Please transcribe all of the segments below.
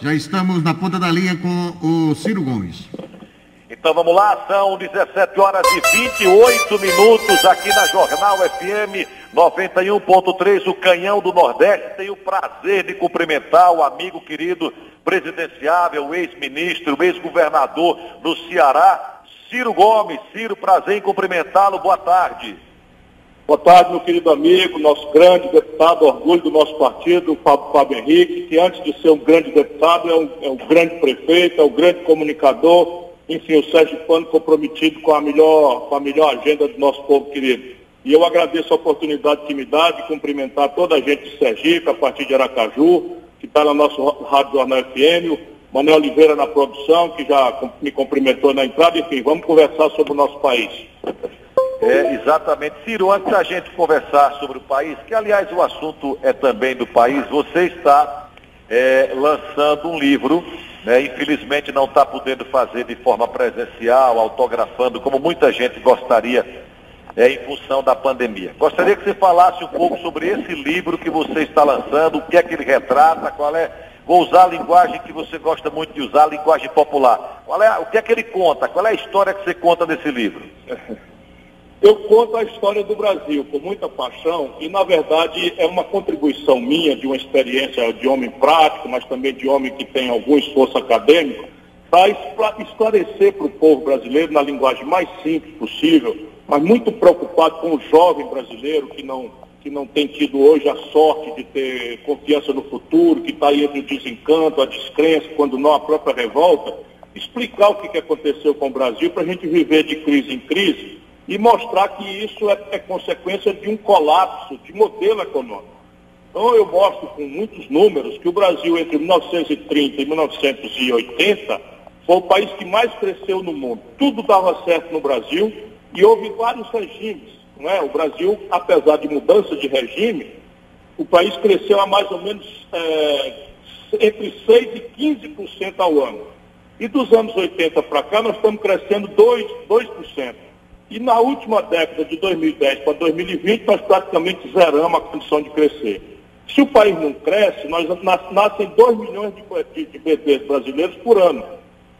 Já estamos na ponta da linha com o Ciro Gomes. Então vamos lá, são 17 horas e 28 minutos aqui na Jornal FM 91.3, o Canhão do Nordeste. Tenho o prazer de cumprimentar o amigo querido presidenciável, ex-ministro, ex-governador do Ceará, Ciro Gomes. Ciro, prazer em cumprimentá-lo. Boa tarde. Boa tarde, meu querido amigo, nosso grande deputado, orgulho do nosso partido, o Fábio, Fábio Henrique, que antes de ser um grande deputado, é um, é um grande prefeito, é um grande comunicador, enfim, o Sérgio Pano comprometido com a, melhor, com a melhor agenda do nosso povo querido. E eu agradeço a oportunidade que me dá de cumprimentar toda a gente de Sergipe, a partir de Aracaju, que está no nosso Rádio Jornal FM, o Manuel Oliveira na produção, que já me cumprimentou na entrada, enfim, vamos conversar sobre o nosso país. É, exatamente. Ciro, antes da gente conversar sobre o país, que aliás o assunto é também do país, você está é, lançando um livro, né, infelizmente não está podendo fazer de forma presencial, autografando, como muita gente gostaria é, em função da pandemia. Gostaria que você falasse um pouco sobre esse livro que você está lançando, o que é que ele retrata, qual é. Vou usar a linguagem que você gosta muito de usar, a linguagem popular. Qual é, o que é que ele conta? Qual é a história que você conta nesse livro? Eu conto a história do Brasil com muita paixão e, na verdade, é uma contribuição minha de uma experiência de homem prático, mas também de homem que tem algum esforço acadêmico, para esclarecer para o povo brasileiro, na linguagem mais simples possível, mas muito preocupado com o jovem brasileiro que não, que não tem tido hoje a sorte de ter confiança no futuro, que está aí entre o desencanto, a descrença, quando não a própria revolta, explicar o que, que aconteceu com o Brasil para a gente viver de crise em crise e mostrar que isso é, é consequência de um colapso de modelo econômico. Então eu mostro com muitos números que o Brasil entre 1930 e 1980 foi o país que mais cresceu no mundo. Tudo dava certo no Brasil e houve vários regimes. Não é? O Brasil, apesar de mudança de regime, o país cresceu a mais ou menos é, entre 6% e 15% ao ano. E dos anos 80 para cá, nós estamos crescendo 2%. 2%. E na última década, de 2010 para 2020, nós praticamente zeramos a condição de crescer. Se o país não cresce, nós nascem 2 milhões de, bebês brasileiros por ano,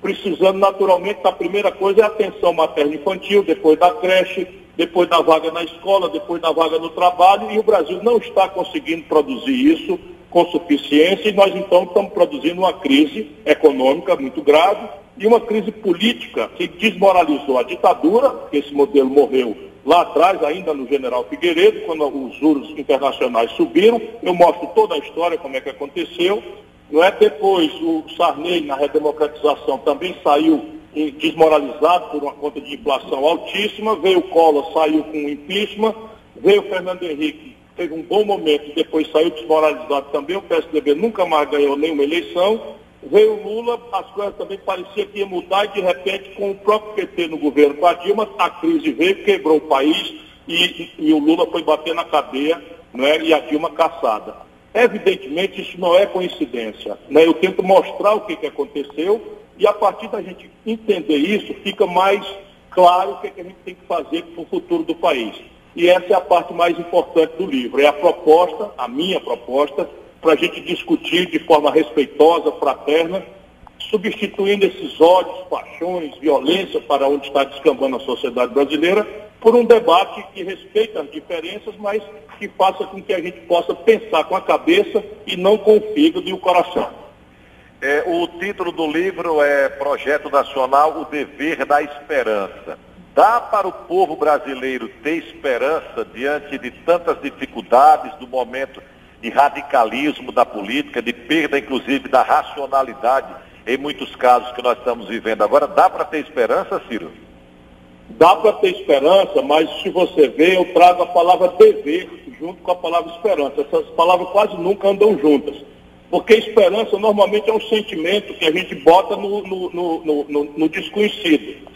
precisando naturalmente, a primeira coisa é a atenção materno-infantil, depois da creche, depois da vaga na escola, depois da vaga no trabalho, e o Brasil não está conseguindo produzir isso com suficiência, e nós então estamos produzindo uma crise econômica muito grave, e uma crise política que desmoralizou a ditadura, que esse modelo morreu lá atrás, ainda no general Figueiredo, quando os juros internacionais subiram. Eu mostro toda a história, como é que aconteceu. Não é depois o Sarney, na redemocratização, também saiu desmoralizado por uma conta de inflação altíssima, veio o Collor, saiu com impeachment, veio o Fernando Henrique, teve um bom momento, depois saiu desmoralizado também, o PSDB nunca mais ganhou nenhuma eleição, Veio o Lula, as coisas também pareciam que ia mudar e de repente com o próprio PT no governo, com a Dilma, a crise veio, quebrou o país e, e o Lula foi bater na cadeia né, e a Dilma caçada. Evidentemente isso não é coincidência. Né? Eu tento mostrar o que, que aconteceu e a partir da gente entender isso, fica mais claro o que, que a gente tem que fazer para o futuro do país. E essa é a parte mais importante do livro, é a proposta, a minha proposta, para a gente discutir de forma respeitosa, fraterna, substituindo esses ódios, paixões, violência para onde está descambando a sociedade brasileira, por um debate que respeite as diferenças, mas que faça com que a gente possa pensar com a cabeça e não com o fígado e o coração. É, o título do livro é Projeto Nacional, o Dever da Esperança. Dá para o povo brasileiro ter esperança diante de tantas dificuldades do momento de radicalismo da política, de perda, inclusive, da racionalidade em muitos casos que nós estamos vivendo agora. Dá para ter esperança, Ciro? Dá para ter esperança, mas se você vê, eu trago a palavra dever junto com a palavra esperança. Essas palavras quase nunca andam juntas. Porque esperança normalmente é um sentimento que a gente bota no, no, no, no, no desconhecido.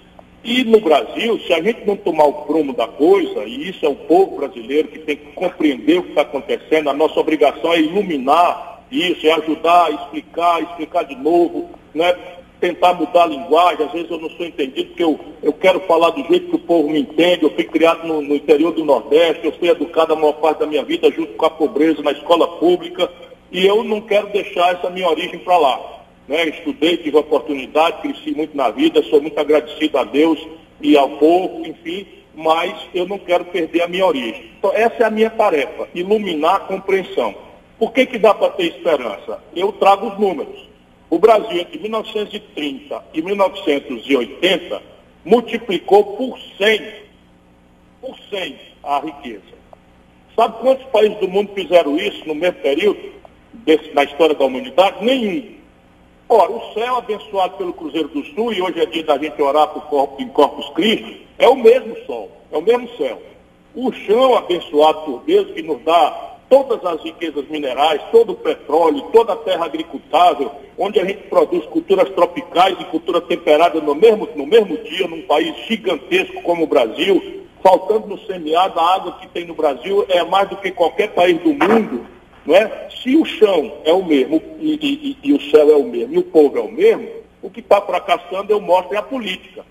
E no Brasil, se a gente não tomar o prumo da coisa, e isso é o povo brasileiro que tem que compreender o que está acontecendo, a nossa obrigação é iluminar isso, é ajudar, explicar, explicar de novo, né? tentar mudar a linguagem. Às vezes eu não sou entendido porque eu, eu quero falar do jeito que o povo me entende. Eu fui criado no, no interior do Nordeste, eu fui educado a maior parte da minha vida junto com a pobreza na escola pública, e eu não quero deixar essa minha origem para lá. Né? estudei, tive oportunidade, cresci muito na vida, sou muito agradecido a Deus e ao povo, enfim, mas eu não quero perder a minha origem. Então, essa é a minha tarefa, iluminar a compreensão. Por que, que dá para ter esperança? Eu trago os números. O Brasil, entre 1930 e 1980, multiplicou por 100, por 100 a riqueza. Sabe quantos países do mundo fizeram isso no mesmo período, desse, na história da humanidade? Nenhum. Ora, o céu abençoado pelo Cruzeiro do Sul, e hoje é dia da gente orar por corpo, em Corpus Christi, é o mesmo sol, é o mesmo céu. O chão abençoado por Deus, que nos dá todas as riquezas minerais, todo o petróleo, toda a terra agricultável, onde a gente produz culturas tropicais e cultura temperada no mesmo, no mesmo dia, num país gigantesco como o Brasil, faltando no semiárido, a água que tem no Brasil é mais do que qualquer país do mundo, não é? Se o chão é o mesmo e, e, e o céu é o mesmo e o povo é o mesmo, o que está fracassando, eu mostro, é a política.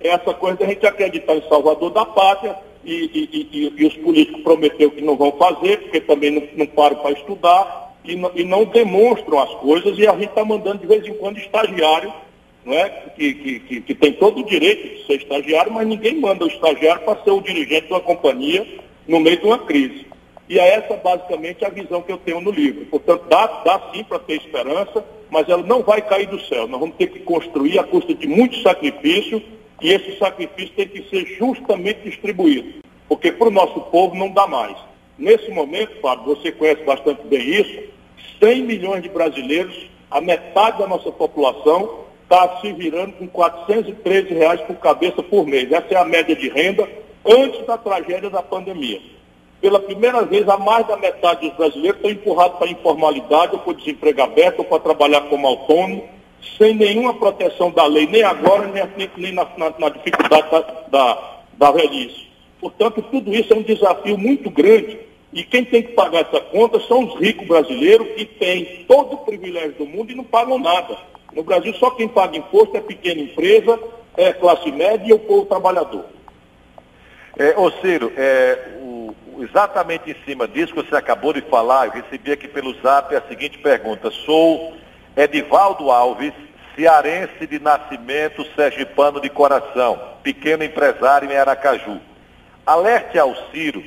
É essa coisa de a gente acreditar em Salvador da Pátria, e, e, e, e, os políticos prometeram que não vão fazer, porque também não, não param para estudar e não, e não, demonstram as coisas, e a gente está mandando de vez em quando estagiário, não é? Que, que, que, que, tem todo o direito de ser estagiário, mas ninguém manda o estagiário para ser o dirigente de uma companhia no meio de uma crise. E é essa basicamente a visão que eu tenho no livro. Portanto, dá, dá sim para ter esperança, mas ela não vai cair do céu. Nós vamos ter que construir a custa de muito sacrifício e esse sacrifício tem que ser justamente distribuído, porque para o nosso povo não dá mais. Nesse momento, Fábio, você conhece bastante bem isso, 100 milhões de brasileiros, a metade da nossa população, está se virando com 413 reais por cabeça por mês. Essa é a média de renda antes da tragédia da pandemia. Pela primeira vez, a mais da metade dos brasileiros estão empurrados para a informalidade, ou para o desemprego aberto, ou para trabalhar como autônomo, sem nenhuma proteção da lei, nem agora, nem, nem na, na, na, dificuldade da, da, da velhice. Portanto, tudo isso é um desafio muito grande e quem tem que pagar essa conta são os ricos brasileiros que têm todo o privilégio do mundo e não pagam nada. No Brasil, só quem paga imposto é pequena empresa, é classe média e o povo trabalhador. É, ô Ciro, é, o, exatamente em cima disso que você acabou de falar, eu recebi aqui pelo zap a seguinte pergunta. Sou Edivaldo Alves, cearense de nascimento, sergipano de coração, pequeno empresário em Aracaju. Alerte ao Ciro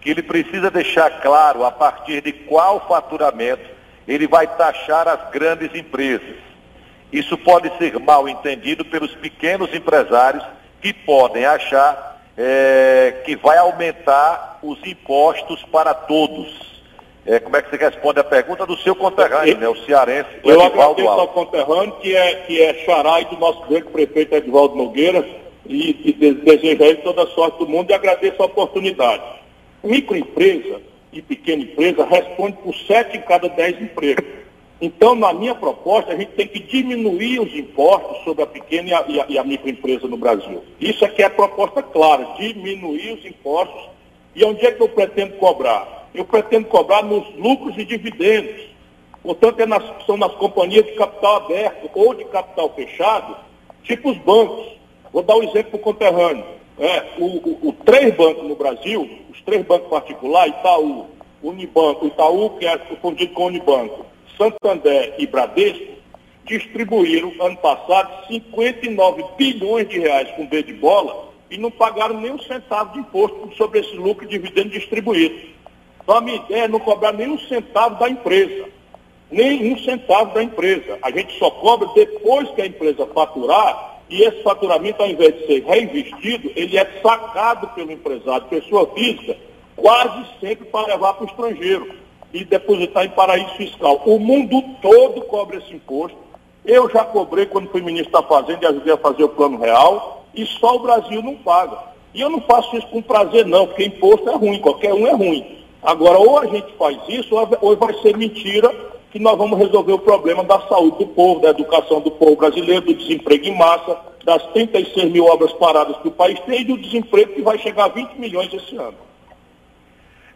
que ele precisa deixar claro a partir de qual faturamento ele vai taxar as grandes empresas. Isso pode ser mal entendido pelos pequenos empresários que podem achar é, que vai aumentar os impostos para todos. É, como é que você responde a pergunta do seu conterrâneo, né, o cearense, o Eu agradeço Alves. ao conterrâneo, que é, que é xará do nosso grande prefeito Edvaldo Nogueira, e, e desejo a ele toda a sorte do mundo e agradeço a oportunidade. Microempresa e pequena empresa responde por sete em cada dez empregos. Então, na minha proposta, a gente tem que diminuir os impostos sobre a pequena e a, e a, e a microempresa no Brasil. Isso aqui é a proposta clara, diminuir os impostos. E onde é que eu pretendo cobrar? eu pretendo cobrar nos lucros e dividendos. Portanto, é nas, são nas companhias de capital aberto ou de capital fechado, tipo os bancos. Vou dar um exemplo conterrâneo. É, o, o, o, três bancos no Brasil, os três bancos particulares, Itaú, Unibanco, Itaú, que é confundido com Unibanco, Santander e Bradesco, distribuíram ano passado 59 bilhões de reais com B de bola e não pagaram nem um centavo de imposto sobre esse lucro e dividendo distribuído. Então a minha ideia é não cobrar nenhum centavo da empresa. Nenhum centavo da empresa. A gente só cobra depois que a empresa faturar e esse faturamento, ao invés de ser reinvestido, ele é sacado pelo empresário, pessoa física, quase sempre para levar para o estrangeiro e depositar em paraíso fiscal. O mundo todo cobra esse imposto. Eu já cobrei quando fui ministro da Fazenda e ajudei a fazer o plano real, e só o Brasil não paga. E eu não faço isso com prazer, não, porque imposto é ruim, qualquer um é ruim. Agora, ou a gente faz isso, ou vai ser mentira que nós vamos resolver o problema da saúde do povo, da educação do povo brasileiro, do desemprego em massa, das 36 mil obras paradas que o país tem e do desemprego que vai chegar a 20 milhões esse ano.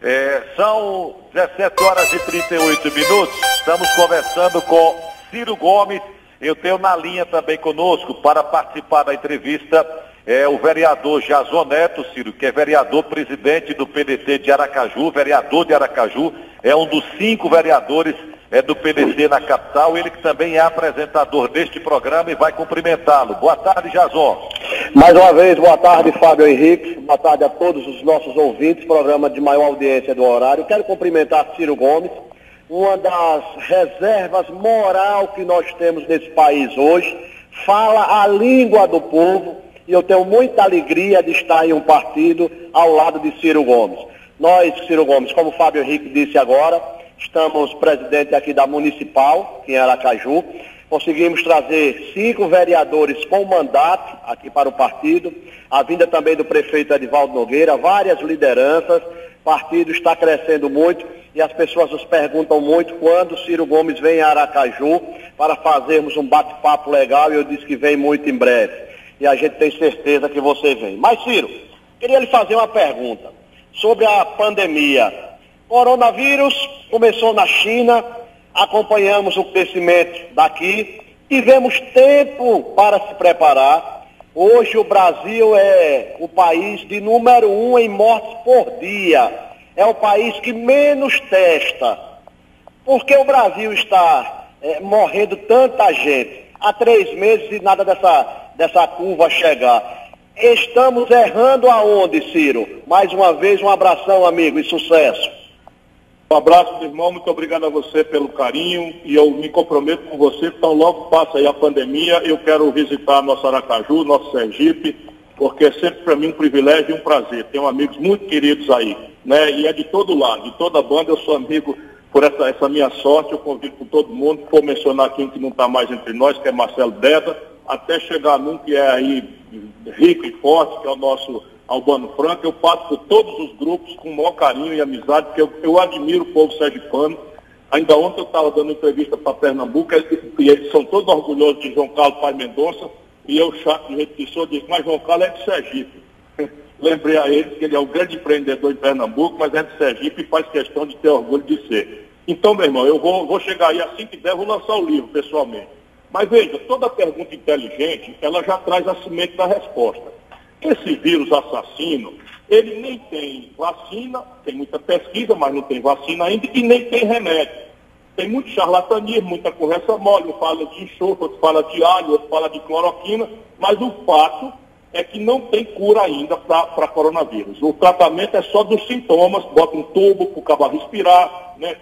É, são 17 horas e 38 minutos. Estamos conversando com Ciro Gomes. Eu tenho na linha também conosco para participar da entrevista é o vereador Jazoneto, Ciro, que é vereador presidente do PDT de Aracaju, vereador de Aracaju, é um dos cinco vereadores é do PDC na capital, ele que também é apresentador deste programa e vai cumprimentá-lo. Boa tarde, Jason. Mais uma vez, boa tarde, Fábio Henrique. Boa tarde a todos os nossos ouvintes, programa de maior audiência do horário. Quero cumprimentar Ciro Gomes, uma das reservas moral que nós temos nesse país hoje. Fala a língua do povo e eu tenho muita alegria de estar em um partido ao lado de Ciro Gomes. Nós, Ciro Gomes, como o Fábio Henrique disse agora, estamos presidente aqui da Municipal, em Aracaju. Conseguimos trazer cinco vereadores com mandato aqui para o partido. A vinda também do prefeito Edivaldo Nogueira, várias lideranças. O partido está crescendo muito e as pessoas nos perguntam muito quando Ciro Gomes vem a Aracaju para fazermos um bate-papo legal e eu disse que vem muito em breve. E a gente tem certeza que você vem. Mas, Ciro, queria lhe fazer uma pergunta sobre a pandemia. Coronavírus começou na China, acompanhamos o crescimento daqui, tivemos tempo para se preparar. Hoje o Brasil é o país de número um em mortes por dia. É o país que menos testa. Por que o Brasil está é, morrendo tanta gente? Há três meses e nada dessa, dessa curva chegar. Estamos errando aonde, Ciro? Mais uma vez, um abração, amigo, e sucesso. Um abraço, meu irmão. Muito obrigado a você pelo carinho. E eu me comprometo com você, então logo passa aí a pandemia, eu quero visitar nosso Aracaju, nosso Sergipe, porque é sempre para mim um privilégio e um prazer. Tenho amigos muito queridos aí, né? E é de todo lado, de toda a banda, eu sou amigo por essa, essa minha sorte, eu convido com todo mundo. Vou mencionar aqui um que não está mais entre nós, que é Marcelo Deda, até chegar num que é aí rico e forte, que é o nosso Albano Franco, eu passo por todos os grupos com o maior carinho e amizade, porque eu, eu admiro o povo sergipano. Ainda ontem eu estava dando entrevista para Pernambuco, e eles são todos orgulhosos de João Carlos Paz Mendonça, e eu, chato de jeito que sou, disse, mas João Carlos é de Sergipe. Lembrei a ele que ele é um grande empreendedor em Pernambuco, mas é de Sergipe e faz questão de ter orgulho de ser. Então, meu irmão, eu vou, vou chegar aí assim que der, vou lançar o livro pessoalmente. Mas veja, toda pergunta inteligente, ela já traz a semente da resposta. Esse vírus assassino, ele nem tem vacina, tem muita pesquisa, mas não tem vacina ainda, e nem tem remédio. Tem muito charlatanismo, muita conversa mole, um fala de enxofre, outro fala de alho, outro fala de cloroquina, mas o fato é que não tem cura ainda para coronavírus. O tratamento é só dos sintomas, bota um tubo para o cabo respirar, né,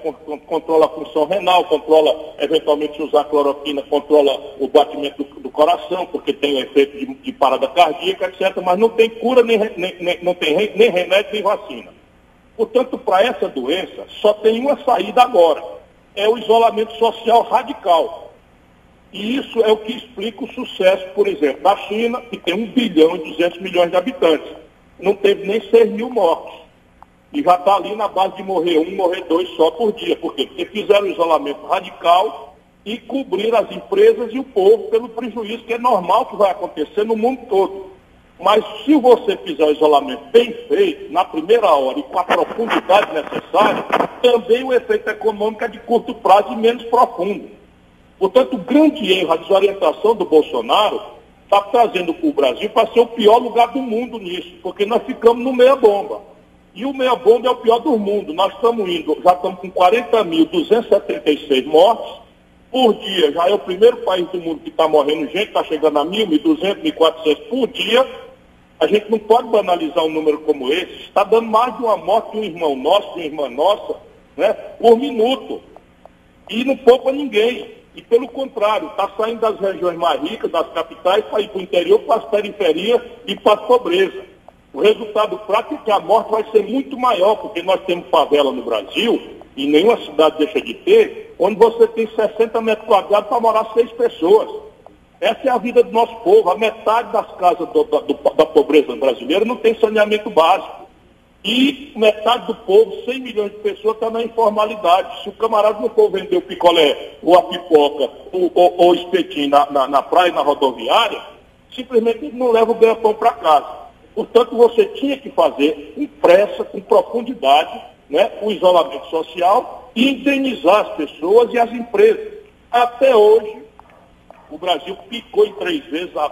controla a função renal, controla, eventualmente, se usar cloroquina, controla o batimento do, do coração, porque tem o efeito de, de, parada cardíaca, etc. Mas não tem cura, nem, nem, nem não tem nem remédio, nem vacina. Portanto, para essa doença, só tem uma saída agora. É o isolamento social radical. E isso é o que explica o sucesso, por exemplo, da China, que tem 1 bilhão e 200 milhões de habitantes. Não teve nem 6 mil mortos. E já está ali na base de morrer um, morrer dois só por dia. Por quê? Porque fizeram um isolamento radical e cobriram as empresas e o povo pelo prejuízo que é normal que vai acontecer no mundo todo. Mas se você fizer o isolamento bem feito, na primeira hora e com a profundidade necessária, também o efeito econômico é de curto prazo e menos profundo. Portanto, o grande erro, a desorientação do Bolsonaro, está trazendo o Brasil para ser o pior lugar do mundo nisso, porque nós ficamos no meia-bomba. E o meia-bomba é o pior do mundo. Nós estamos indo, já estamos com 40.276 mortes por dia. Já é o primeiro país do mundo que está morrendo gente, está chegando a 1.000, 1.200, 1.400 por dia. A gente não pode banalizar um número como esse. Está dando mais de uma morte um irmão nosso, uma irmã nossa, né, por minuto. E não poupa ninguém. E pelo contrário, está saindo das regiões mais ricas, das capitais, para ir para o interior, para as periferias e para a pobreza. O resultado prático é que a morte vai ser muito maior, porque nós temos favela no Brasil, e nenhuma cidade deixa de ter, onde você tem 60 metros quadrados para morar seis pessoas. Essa é a vida do nosso povo. A metade das casas do, do, da pobreza brasileira não tem saneamento básico. E metade do povo, 100 milhões de pessoas, está na informalidade. Se o camarada não for vender o picolé, ou a pipoca, ou, o espetinho na, na, na, praia, na rodoviária, simplesmente não leva o ganha-pão para casa. Portanto, você tinha que fazer com pressa, com profundidade, né, o isolamento social e indenizar as pessoas e as empresas. Até hoje, o Brasil picou em três vezes a,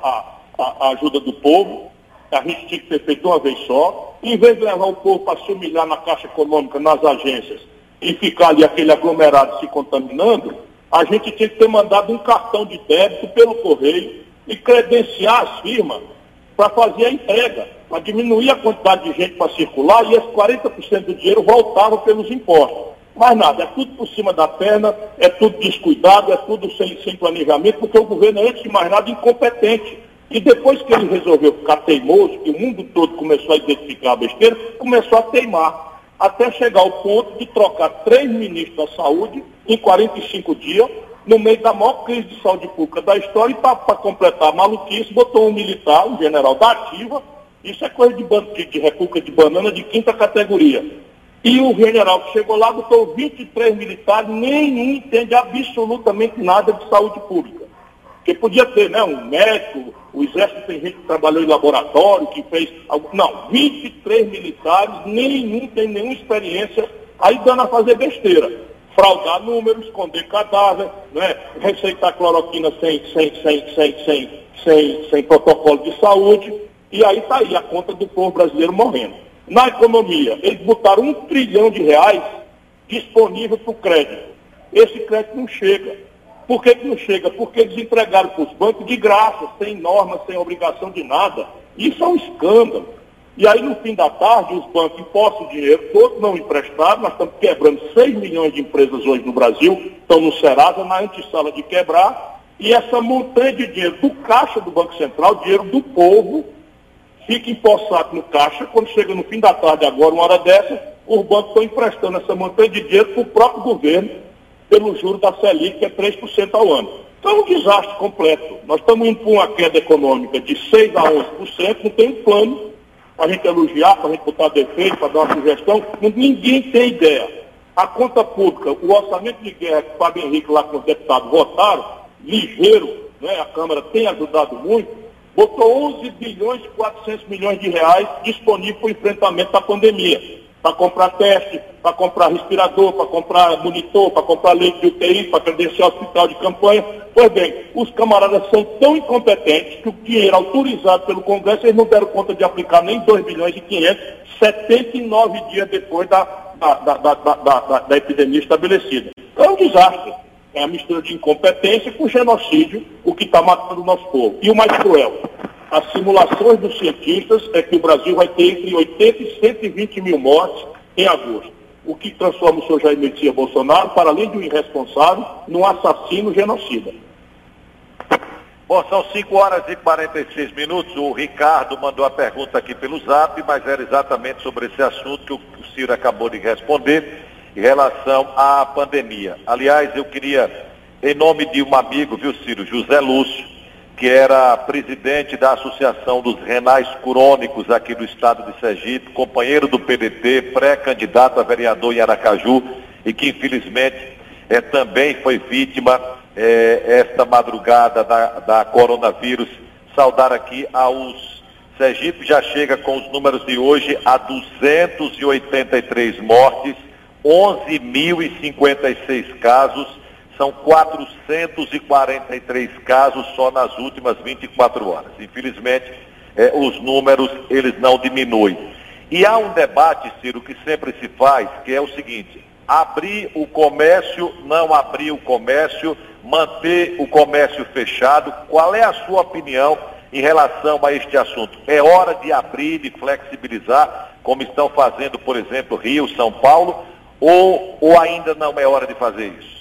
a, a ajuda do povo, a gente tinha que ter feito uma vez só, em vez de levar o povo para se humilhar na Caixa Econômica, nas agências, e ficar ali aquele aglomerado se contaminando, a gente tinha que ter mandado um cartão de débito pelo correio e credenciar as firmas para fazer a entrega, para diminuir a quantidade de gente para circular e esse 40% do dinheiro voltava pelos impostos. Mas nada, é tudo por cima da perna, é tudo descuidado, é tudo sem, sem planejamento, porque o governo é, antes de mais nada, incompetente. E depois que ele resolveu ficar teimoso, que o mundo todo começou a identificar a besteira, começou a teimar, até chegar ao ponto de trocar três ministros da saúde em 45 dias, no meio da maior crise de saúde pública da história, e para completar a maluquice, botou um militar, um general da ativa, isso é coisa de, de, de República de Banana de quinta categoria e o general que chegou lá botou 23 militares, nenhum entende absolutamente nada de saúde pública. Porque podia ter, né, um médico, o exército tem gente que trabalhou em laboratório, que fez. Não, 23 militares, nenhum tem nenhuma experiência, aí dando a fazer besteira. Fraudar números, esconder cadáver, né, receitar cloroquina sem, sem, sem, sem, sem, sem, sem protocolo de saúde, e aí está aí a conta do povo brasileiro morrendo na economia. Eles botaram um trilhão de reais disponível para o crédito. Esse crédito não chega. Por que, que não chega? Porque eles entregaram para os bancos de graça, sem norma, sem obrigação de nada. Isso é um escândalo. E aí, no fim da tarde, os bancos empostam o dinheiro todo, não emprestado. Nós estamos quebrando 6 milhões de empresas hoje no Brasil, estão no Serasa, na antessala de quebrar. E essa montanha de dinheiro do caixa do Banco Central, dinheiro do povo, fica empossado no caixa, quando chega no fim da tarde, agora, uma hora dessa, os bancos estão emprestando essa montanha de dinheiro para o próprio governo, pelo juro da Selic, que é 3% ao ano. Então é um desastre completo. Nós estamos indo para uma queda econômica de 6% a 11%, não tem um plano para a gente elogiar, para a gente botar defeito, para dar uma sugestão. Ninguém tem ideia. A conta pública, o orçamento de guerra que o Fábio Henrique lá com os deputados votaram, ligeiro, né? a Câmara tem ajudado muito, botou 11 bilhões e 400 milhões de reais disponível para o enfrentamento da pandemia. Para comprar teste, para comprar respirador, para comprar monitor, para comprar leite de UTI, para credenciar hospital de campanha. Pois bem, os camaradas são tão incompetentes que o dinheiro autorizado pelo Congresso eles não deram conta de aplicar nem 2 bilhões e 500, 79 dias depois da, da, da, da, da epidemia estabelecida. É um desastre. É a mistura de incompetência com genocídio, o que está matando o nosso povo. E o mais cruel, as simulações dos cientistas é que o Brasil vai ter entre 80 e 120 mil mortes em agosto. O que transforma o senhor Jair Messias Bolsonaro, para além de um irresponsável, num assassino genocida. Bom, são 5 horas e 46 minutos. O Ricardo mandou a pergunta aqui pelo zap, mas era exatamente sobre esse assunto que o Ciro acabou de responder em relação à pandemia. Aliás, eu queria, em nome de um amigo, viu, Ciro, José Lúcio, que era presidente da Associação dos Renais Crônicos aqui do estado de Sergipe, companheiro do PDT, pré-candidato a vereador em Aracaju e que infelizmente é, também foi vítima é, esta madrugada da, da coronavírus. Saudar aqui aos Sergipe já chega com os números de hoje a 283 mortes 11.056 casos, são 443 casos só nas últimas 24 horas. Infelizmente, é, os números eles não diminuem. E há um debate, Ciro, que sempre se faz, que é o seguinte: abrir o comércio, não abrir o comércio, manter o comércio fechado. Qual é a sua opinião em relação a este assunto? É hora de abrir, de flexibilizar, como estão fazendo, por exemplo, Rio, São Paulo, ou, ou ainda não é hora de fazer isso?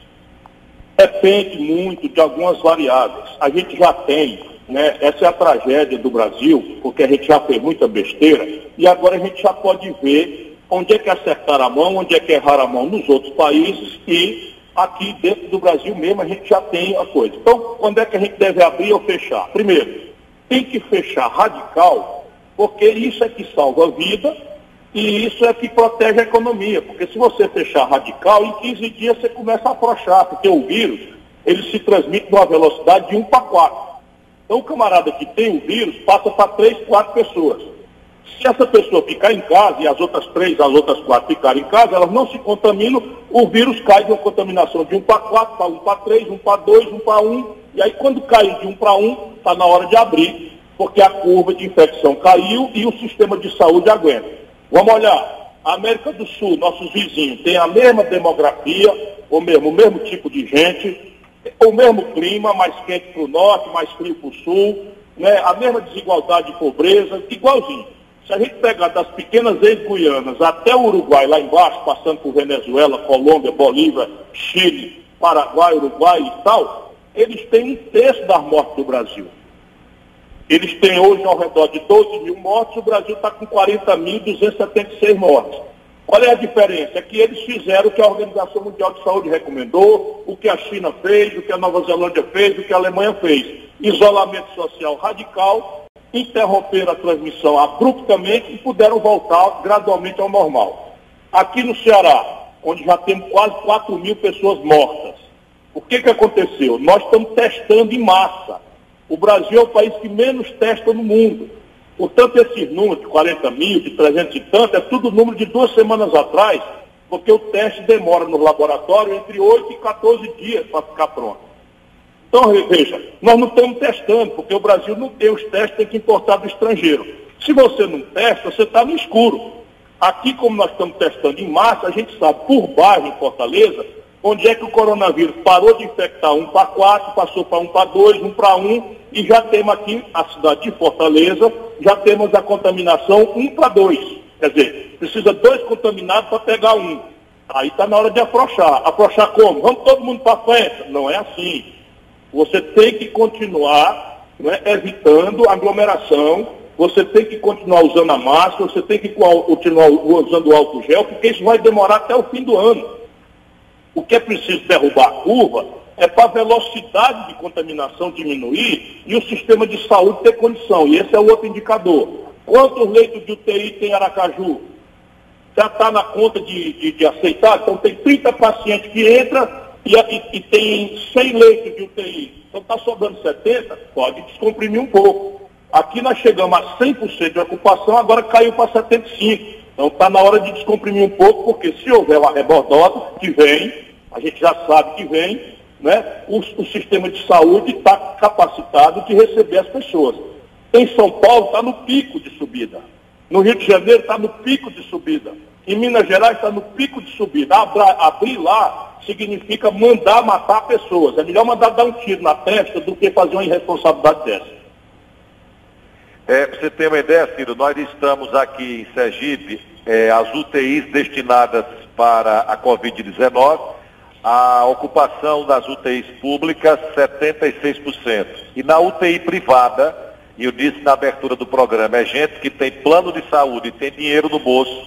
Depende muito de algumas variáveis. A gente já tem, né? Essa é a tragédia do Brasil, porque a gente já fez muita besteira, e agora a gente já pode ver onde é que acertar a mão, onde é que errar a mão nos outros países e aqui dentro do Brasil mesmo a gente já tem a coisa. Então, quando é que a gente deve abrir ou fechar? Primeiro, tem que fechar radical, porque isso é que salva a vida e isso é que protege a economia, porque se você fechar radical, em 15 dias você começa a afrouxar, porque o vírus, ele se transmite numa velocidade de 1 para 4. Então o camarada que tem o vírus passa para 3, 4 pessoas. Se essa pessoa ficar em casa e as outras três, as outras quatro ficarem em casa, elas não se contaminam, o vírus cai de uma contaminação de 1 para 4, para 1 para 3, 1 para 2, 1 para 1, e aí quando cai de 1 para 1, está na hora de abrir, porque a curva de infecção caiu e o sistema de saúde aguenta. Vamos olhar. A América do Sul, nossos vizinhos, tem a mesma demografia, o mesmo, o mesmo tipo de gente, o mesmo clima, mais quente para o norte, mais frio para o sul, né? a mesma desigualdade e pobreza, igualzinho. Se a gente pegar das pequenas ex-guianas até o Uruguai, lá embaixo, passando por Venezuela, Colômbia, Bolívia, Chile, Paraguai, Uruguai e tal, eles têm um terço das mortes do Brasil. Eles têm hoje ao redor de 12 mil mortes, o Brasil está com 40.276 mortes. Qual é a diferença? É que eles fizeram o que a Organização Mundial de Saúde recomendou, o que a China fez, o que a Nova Zelândia fez, o que a Alemanha fez. Isolamento social radical, interromperam a transmissão abruptamente e puderam voltar gradualmente ao normal. Aqui no Ceará, onde já temos quase 4 mil pessoas mortas, o que, que aconteceu? Nós estamos testando em massa. O Brasil é o país que menos testa no mundo. Portanto, esses números de 40 mil, de 300 e tanto, é tudo número de duas semanas atrás, porque o teste demora no laboratório entre 8 e 14 dias para ficar pronto. Então, veja, nós não estamos testando, porque o Brasil não tem os testes, tem que importar do estrangeiro. Se você não testa, você está no escuro. Aqui, como nós estamos testando em massa, a gente sabe por bairro em Fortaleza, onde é que o coronavírus parou de infectar um para quatro, passou para um para dois, um para um, e já temos aqui a cidade de Fortaleza, já temos a contaminação um para dois. Quer dizer, precisa dois contaminados para pegar um. Aí está na hora de afrouxar. Afrouxar como? Vamos todo mundo para frente? Não é assim. Você tem que continuar né, evitando aglomeração, você tem que continuar usando a máscara, você tem que continuar usando o álcool gel, porque isso vai demorar até o fim do ano. O que é preciso derrubar a curva é para a velocidade de contaminação diminuir e o sistema de saúde ter condição. E esse é o outro indicador. Quantos leitos de UTI tem Aracaju? Já está na conta de, de, de, aceitar? Então tem 30 pacientes que entram e, e, e tem 100 leitos de UTI. Então está sobrando 70? Pode descomprimir um pouco. Aqui nós chegamos a 100% de ocupação, agora caiu para 75%. Então está na hora de descomprimir um pouco, porque se houver uma rebordada, que vem, a gente já sabe que vem, né, o, o sistema de saúde está capacitado de receber as pessoas. Em São Paulo está no pico de subida. No Rio de Janeiro está no pico de subida. Em Minas Gerais está no pico de subida. Abra, abrir lá significa mandar matar pessoas. É melhor mandar dar um tiro na testa do que fazer uma irresponsabilidade dessa. É, para você ter uma ideia, Ciro, nós estamos aqui em Sergipe, é, as UTIs destinadas para a Covid-19 a ocupação das UTIs públicas 76%. E na UTI privada, e eu disse na abertura do programa, é gente que tem plano de saúde e tem dinheiro no bolso,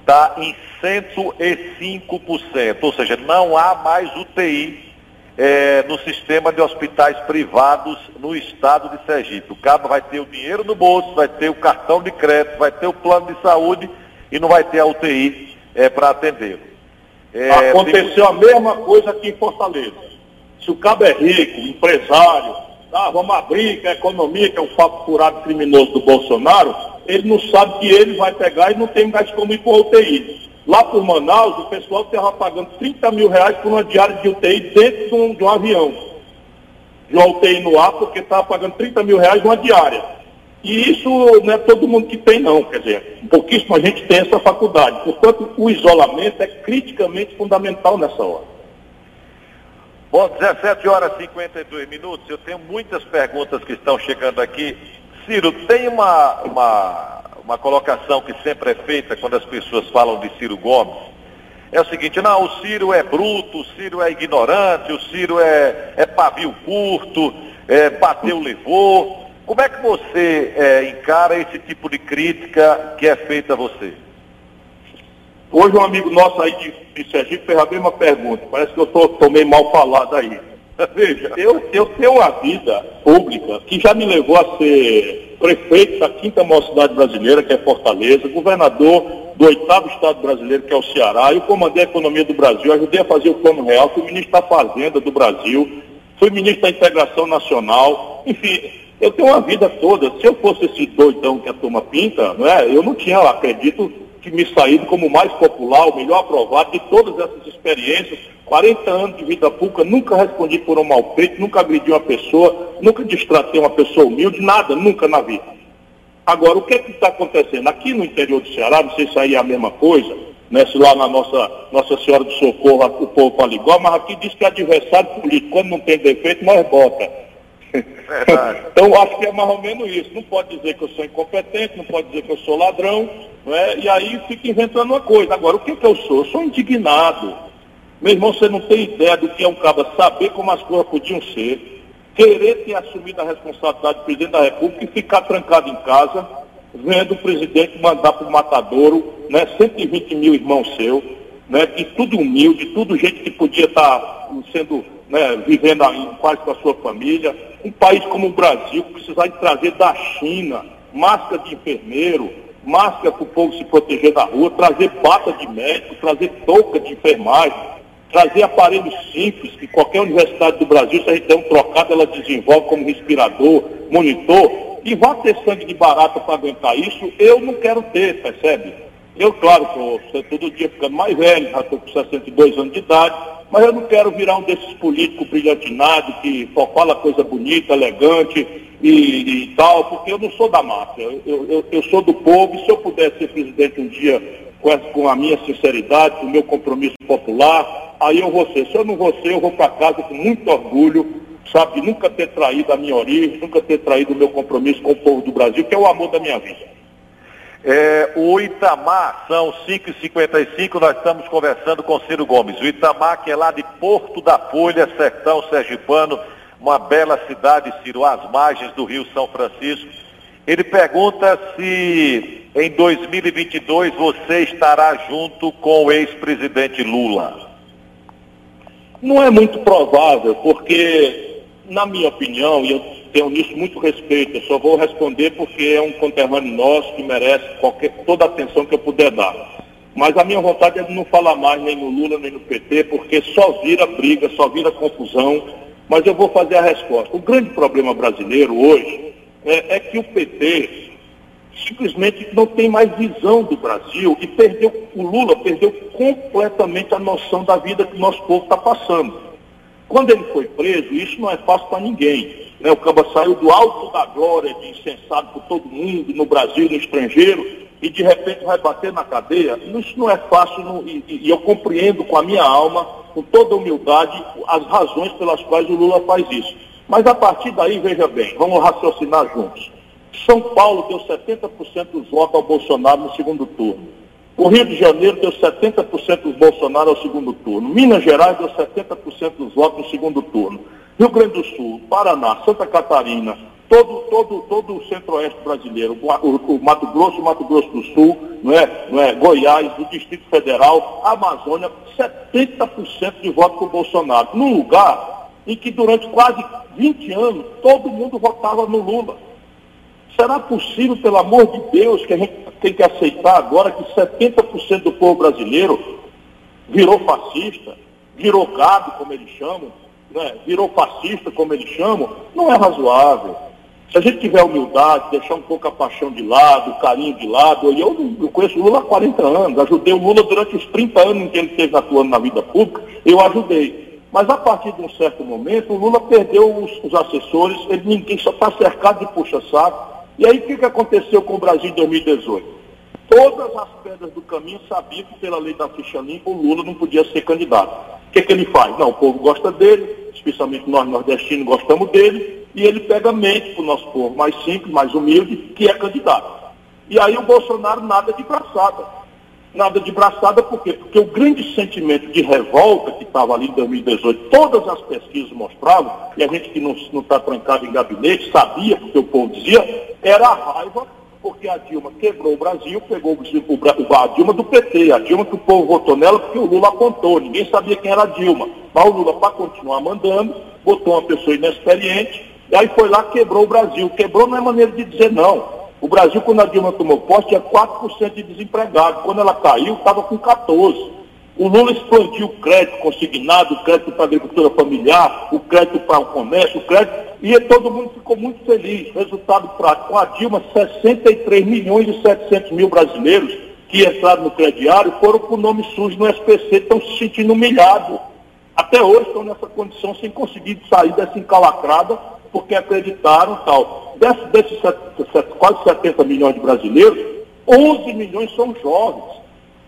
está em 105%. Ou seja, não há mais UTI é, no sistema de hospitais privados no estado de Sergipe. O cabo vai ter o dinheiro no bolso, vai ter o cartão de crédito, vai ter o plano de saúde e não vai ter a UTI é, para atendê-lo. É, Aconteceu tem... a mesma coisa aqui em Fortaleza. Se o cabo é rico, empresário, ah, vamos abrir que a economia, que é o fato curado criminoso do Bolsonaro, ele não sabe que ele vai pegar e não tem mais como ir para UTI. Lá por Manaus, o pessoal estava pagando 30 mil reais por uma diária de UTI dentro de um, de um avião. De uma UTI no ar, porque estava pagando 30 mil reais uma diária. E isso não é todo mundo que tem, não. Quer dizer, pouquíssima gente tem essa faculdade. Portanto, o isolamento é criticamente fundamental nessa hora. Bom, 17 horas e 52 minutos. Eu tenho muitas perguntas que estão chegando aqui. Ciro, tem uma, uma, uma colocação que sempre é feita quando as pessoas falam de Ciro Gomes. É o seguinte, não, o Ciro é bruto, o Ciro é ignorante, o Ciro é, é pavio curto, é, bateu, levou. Como é que você é, encara esse tipo de crítica que é feita a você? Hoje um amigo nosso aí de, de Sergipe fez a mesma pergunta. Parece que eu estou meio mal falado aí. Veja, eu, eu tenho uma vida pública que já me levou a ser prefeito da quinta maior cidade brasileira, que é Fortaleza, governador do oitavo estado brasileiro, que é o Ceará, eu comandei a economia do Brasil, ajudei a fazer o plano real, fui ministro da Fazenda do Brasil, fui ministro da Integração Nacional, enfim, eu tenho uma vida toda. Se eu fosse esse doidão que a turma pinta, não é? eu não tinha, acredito, que me saído como o mais popular, o melhor aprovado de todas essas experiências. 40 anos de vida pública, nunca respondi por um mal feito, nunca agredi uma pessoa, nunca distratei uma pessoa humilde, nada, nunca na vida. Agora, o que é que está acontecendo? Aqui no interior do Ceará, não sei se aí é a mesma coisa, né? se lá na nossa Nossa Senhora do Socorro o povo fala igual, mas aqui diz que é adversário político, quando não tem defeito, nós bota. Então, acho que é mais ou menos isso. Não pode dizer que eu sou incompetente, não pode dizer que eu sou ladrão, é? e aí fica inventando uma coisa. Agora, o que, que eu sou? Eu sou indignado. Meu irmão, você não tem ideia do que é um cara saber como as coisas podiam ser, querer ter assumido a responsabilidade do presidente da República e ficar trancado em casa, vendo o presidente mandar para o matadouro né, 120 mil irmãos seus, né, de tudo humilde, tudo gente que podia estar tá sendo, né, vivendo em paz com a sua família. Um país como o Brasil, precisar de trazer da China máscara de enfermeiro, máscara para o povo se proteger da rua, trazer bata de médico, trazer touca de enfermagem, trazer aparelhos simples, que qualquer universidade do Brasil, se a gente der um trocado, ela desenvolve como respirador, monitor, e vá ter sangue de barata para aguentar isso, eu não quero ter, percebe? Eu, claro, estou todo dia ficando mais velho, já estou com 62 anos de idade, mas eu não quero virar um desses políticos brilhantinados que só fala coisa bonita, elegante e, e tal, porque eu não sou da máfia, eu, eu, eu sou do povo, e se eu puder ser presidente um dia com, com a minha sinceridade, com o meu compromisso popular, aí eu vou ser. Se eu não vou ser, eu vou para casa com muito orgulho, sabe, de nunca ter traído a minha origem, nunca ter traído o meu compromisso com o povo do Brasil, que é o amor da minha vida. É, o Itamar, são 5h55, nós estamos conversando com Ciro Gomes. O Itamar, que é lá de Porto da Folha, sertão sergipano, uma bela cidade, Ciro, às margens do Rio São Francisco. Ele pergunta se em 2022 você estará junto com o ex-presidente Lula. Não é muito provável, porque, na minha opinião, e eu tenho nisso muito respeito, eu só vou responder porque é um conterrâneo nosso que merece qualquer, toda a atenção que eu puder dar. Mas a minha vontade é de não falar mais nem no Lula nem no PT, porque só vira briga, só vira confusão. Mas eu vou fazer a resposta. O grande problema brasileiro hoje é, é que o PT simplesmente não tem mais visão do Brasil e perdeu, o Lula perdeu completamente a noção da vida que o nosso povo está passando. Quando ele foi preso, isso não é fácil para ninguém. Né? O Camba saiu do alto da glória de insensado por todo mundo, no Brasil, no estrangeiro, e de repente vai bater na cadeia. Isso não é fácil não, e, e eu compreendo com a minha alma, com toda humildade, as razões pelas quais o Lula faz isso. Mas a partir daí, veja bem, vamos raciocinar juntos. São Paulo deu 70% dos votos ao Bolsonaro no segundo turno. O Rio de Janeiro deu 70% dos Bolsonaro ao segundo turno. Minas Gerais deu 70% dos votos no segundo turno. Rio Grande do Sul, Paraná, Santa Catarina, todo, todo, todo o centro-oeste brasileiro, o, o, Mato Grosso, o Mato Grosso do Sul, não é, não é, Goiás, o Distrito Federal, Amazônia, 70% de voto para o Bolsonaro. Num lugar em que durante quase 20 anos todo mundo votava no Lula. Será possível, pelo amor de Deus, que a gente tem que aceitar agora que 70% do povo brasileiro virou fascista, virou gado, como eles chamam, né? virou fascista, como eles chamam? Não é razoável. Se a gente tiver humildade, deixar um pouco a paixão de lado, o carinho de lado, eu, eu conheço o Lula há 40 anos, ajudei o Lula durante os 30 anos em que ele esteve atuando na vida pública, eu ajudei. Mas a partir de um certo momento, o Lula perdeu os, os assessores, ele ninguém só está cercado de puxa-saco, e aí o que, que aconteceu com o Brasil em 2018? Todas as pedras do caminho sabiam que pela lei da ficha limpa o Lula não podia ser candidato. O que, que ele faz? Não, o povo gosta dele, especialmente nós nordestinos gostamos dele, e ele pega mente para o nosso povo mais simples, mais humilde, que é candidato. E aí o Bolsonaro nada de braçada. Nada de braçada por quê? Porque o grande sentimento de revolta que estava ali em 2018, todas as pesquisas mostravam, e a gente que não está trancado em gabinete sabia, porque o povo dizia, era a raiva, porque a Dilma quebrou o Brasil, pegou o, a Dilma do PT, a Dilma que o povo votou nela porque o Lula apontou, ninguém sabia quem era a Dilma. Mas o Lula, para continuar mandando, botou uma pessoa inexperiente, e aí foi lá quebrou o Brasil. Quebrou não é maneira de dizer não. O Brasil, quando a Dilma tomou posse, tinha 4% de desempregados. Quando ela caiu, estava com 14%. O Lula expandiu o crédito consignado, o crédito para a agricultura familiar, o crédito para o comércio, o crédito, e todo mundo ficou muito feliz. Resultado prático, com a Dilma, 63 milhões e 700 mil brasileiros que entraram no crediário foram com o nome sujo no SPC, estão se sentindo humilhados. Até hoje estão nessa condição sem conseguir sair dessa encalacrada porque acreditaram tal. desses, quase 70 milhões de brasileiros, 11 milhões são jovens,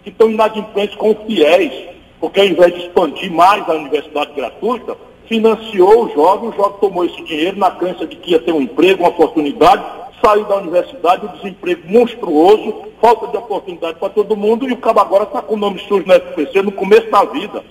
que estão inadimplentes com fiéis, porque ao invés de expandir mais a universidade gratuita, financiou o jovem, o jovem tomou esse dinheiro na crença de que ia ter um emprego, uma oportunidade, saiu da universidade, o desemprego monstruoso, falta de oportunidade para todo mundo, e o cabo agora está com o nome sujo no SPC no começo da vida.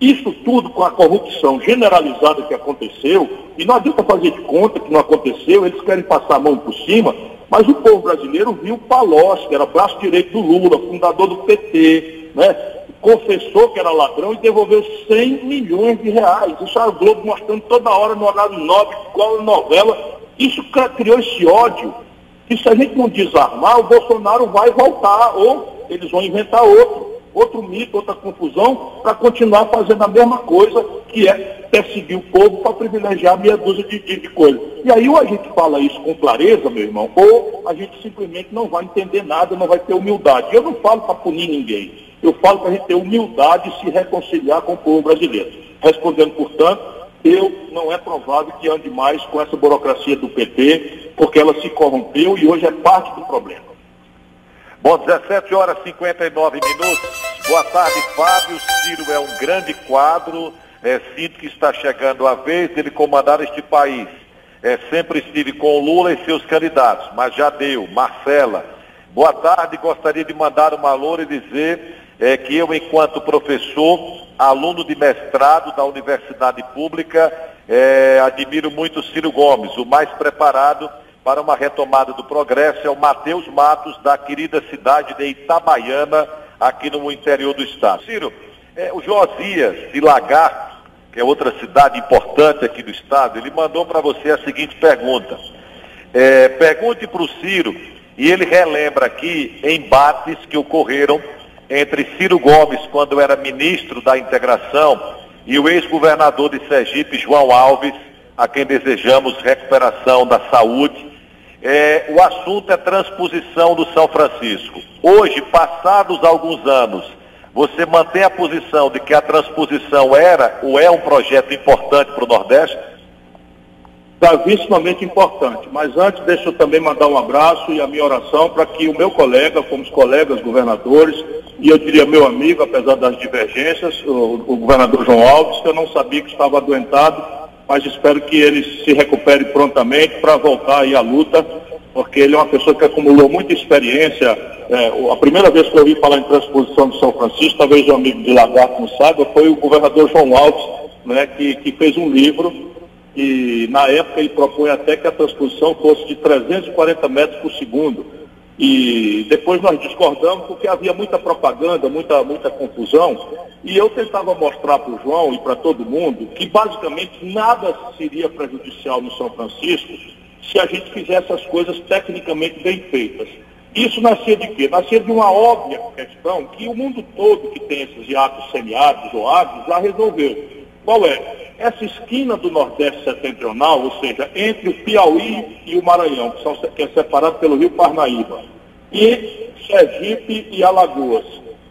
Isso tudo com a corrupção generalizada que aconteceu, e não adianta fazer de conta que não aconteceu, eles querem passar a mão por cima, mas o povo brasileiro viu Palocci, que era braço direito do Lula, fundador do PT, né? Confessou que era ladrão e devolveu 100 milhões de reais. Isso é o Globo mostrando toda hora no horário nobre, igual novela. Isso criou esse ódio, que se a gente não desarmar, o Bolsonaro vai voltar, ou eles vão inventar outro, outro mito, outra confusão, para continuar fazendo a mesma coisa, que é perseguir o povo para privilegiar meia dúzia de, de, de coisas. E aí ou a gente fala isso com clareza, meu irmão, ou a gente simplesmente não vai entender nada, não vai ter humildade. Eu não falo para punir ninguém. Eu falo para a gente ter humildade e se reconciliar com o povo brasileiro. Respondendo, portanto, eu não é provável que ande mais com essa burocracia do PT, porque ela se corrompeu e hoje é parte do problema. Bom, 17 horas e 59 minutos. Boa tarde, Fábio. Ciro é um grande quadro. É, sinto que está chegando a vez dele comandar este país. É, sempre estive com Lula e seus candidatos, mas já deu. Marcela, boa tarde. Gostaria de mandar uma loura e dizer é que eu, enquanto professor, aluno de mestrado da Universidade Pública, é, admiro muito Ciro Gomes, o mais preparado para uma retomada do progresso é o Matheus Matos, da querida cidade de Itabaiana, aqui no interior do estado. Ciro, é, o Josias de Lagarto, que é outra cidade importante aqui do estado, ele mandou para você a seguinte pergunta. É, pergunte para o Ciro, e ele relembra aqui embates que ocorreram entre Ciro Gomes, quando era ministro da Integração, e o ex-governador de Sergipe, João Alves, a quem desejamos recuperação da saúde. É, o assunto é transposição do São Francisco. Hoje, passados alguns anos, você mantém a posição de que a transposição era ou é um projeto importante para o Nordeste? Gravíssimamente importante. Mas antes, deixa eu também mandar um abraço e a minha oração para que o meu colega, como os colegas governadores, e eu diria meu amigo, apesar das divergências, o, o governador João Alves, que eu não sabia que estava adoentado, mas espero que ele se recupere prontamente para voltar aí à luta, porque ele é uma pessoa que acumulou muita experiência. É, a primeira vez que eu ouvi falar em transposição de São Francisco, talvez o amigo de Lagarto não saiba, foi o governador João Alves, né, que, que fez um livro e na época ele propõe até que a transposição fosse de 340 metros por segundo. E depois nós discordamos porque havia muita propaganda, muita, muita confusão. E eu tentava mostrar para o João e para todo mundo que basicamente nada seria prejudicial no São Francisco se a gente fizesse as coisas tecnicamente bem feitas. Isso nascia de quê? Nascia de uma óbvia questão que o mundo todo que tem esses hiatos semiáridos ou áridos já resolveu. Qual é? Essa esquina do Nordeste Setentrional, ou seja, entre o Piauí e o Maranhão, que, são, que é separado pelo Rio Parnaíba, e Sergipe e Alagoas,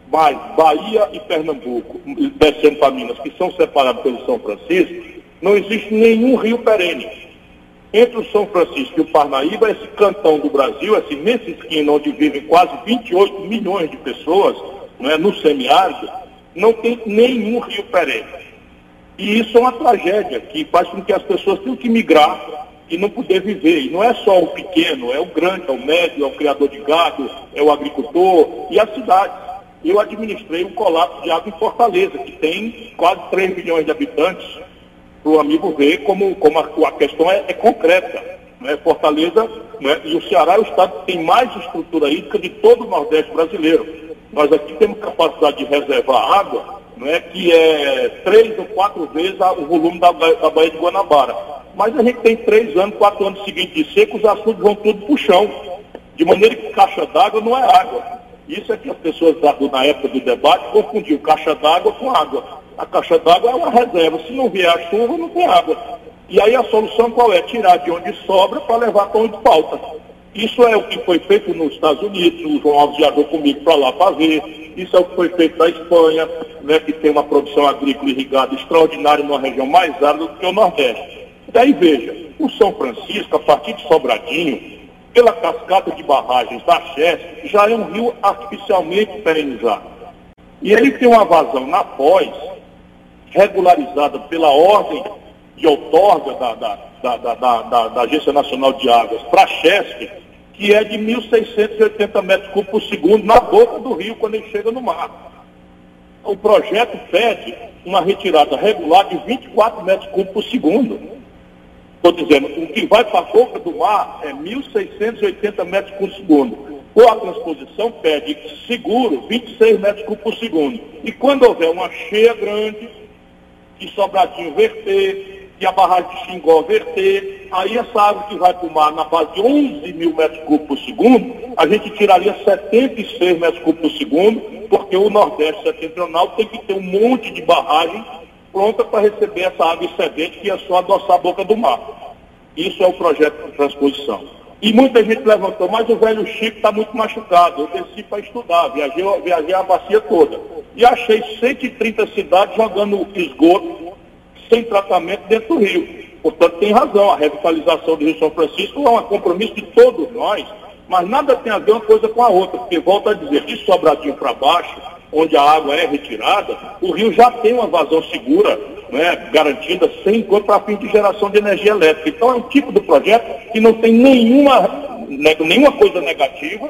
mais Bahia e Pernambuco, descendo para Minas, que são separados pelo São Francisco, não existe nenhum rio perene. Entre o São Francisco e o Parnaíba, esse cantão do Brasil, essa imensa esquina onde vivem quase 28 milhões de pessoas, não é, no semiárido, não tem nenhum rio perene. E isso é uma tragédia que faz com que as pessoas tenham que migrar e não poder viver. E não é só o pequeno, é o grande, é o médio, é o criador de gado, é o agricultor e as cidades. Eu administrei um colapso de água em Fortaleza, que tem quase 3 milhões de habitantes, para o amigo ver como, como a, a questão é, é concreta. Né? Fortaleza né? e o Ceará é o estado que tem mais estrutura hídrica de todo o Nordeste brasileiro. Nós aqui temos capacidade de reservar água né, que é três ou quatro vezes o volume da, da Baía de Guanabara. Mas a gente tem três anos, quatro anos seguintes de seco, os açudes vão tudo para o chão. De maneira que caixa d'água não é água. Isso é que as pessoas, na época do debate, confundiam caixa d'água com água. A caixa d'água é uma reserva. Se não vier a chuva, não tem água. E aí a solução qual é? Tirar de onde sobra para levar para onde falta. Isso é o que foi feito nos Estados Unidos, o João Alves viajou comigo para lá ver. Isso é o que foi feito na Espanha, né, que tem uma produção agrícola irrigada extraordinária numa região mais árida do que o Nordeste. Daí veja, O São Francisco, a partir de Sobradinho, pela cascata de barragens da Chesf, já é um rio artificialmente perenizado. E ele tem uma vazão na pós, regularizada pela ordem de outorga da, da, da, da, Agência Nacional de Águas para a Chesf, que é de 1.680 metros cúbicos por segundo na boca do rio, quando ele chega no mar. O projeto pede uma retirada regular de 24 metros cúbicos por segundo. Estou dizendo, o que vai para a boca do mar é 1.680 metros por segundo. Ou a transposição pede seguro 26 metros cúbicos por segundo. E quando houver uma cheia grande, que Sobradinho verter, que a barragem de Xingó verter, aí essa água que vai para o mar na base de 11 mil metros cúbicos por segundo, a gente tiraria 76 metros cúbicos por segundo, porque o Nordeste Setentrional tem que ter um monte de barragem pronta para receber essa água excedente que é só adoçar a boca do mar. Isso é o projeto de transposição. E muita gente levantou, mas o velho Chico está muito machucado. Eu desci para estudar, viajei, viajei a bacia toda. E achei 130 cidades jogando esgoto sem tratamento dentro do rio. Portanto, tem razão, a revitalização do Rio São Francisco é um compromisso de todos nós, mas nada tem a ver uma coisa com a outra, porque volta a dizer, de Sobradinho para baixo, onde a água é retirada, o rio já tem uma vazão segura, né, garantida, sem enquanto para fim de geração de energia elétrica. Então é um tipo de projeto que não tem nenhuma, nenhuma coisa negativa.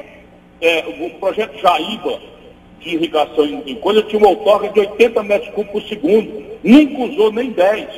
É, o projeto Jaíba, de irrigação em, em coisa, tinha uma outorga de 80 metros cúbicos por segundo, nunca usou nem 10.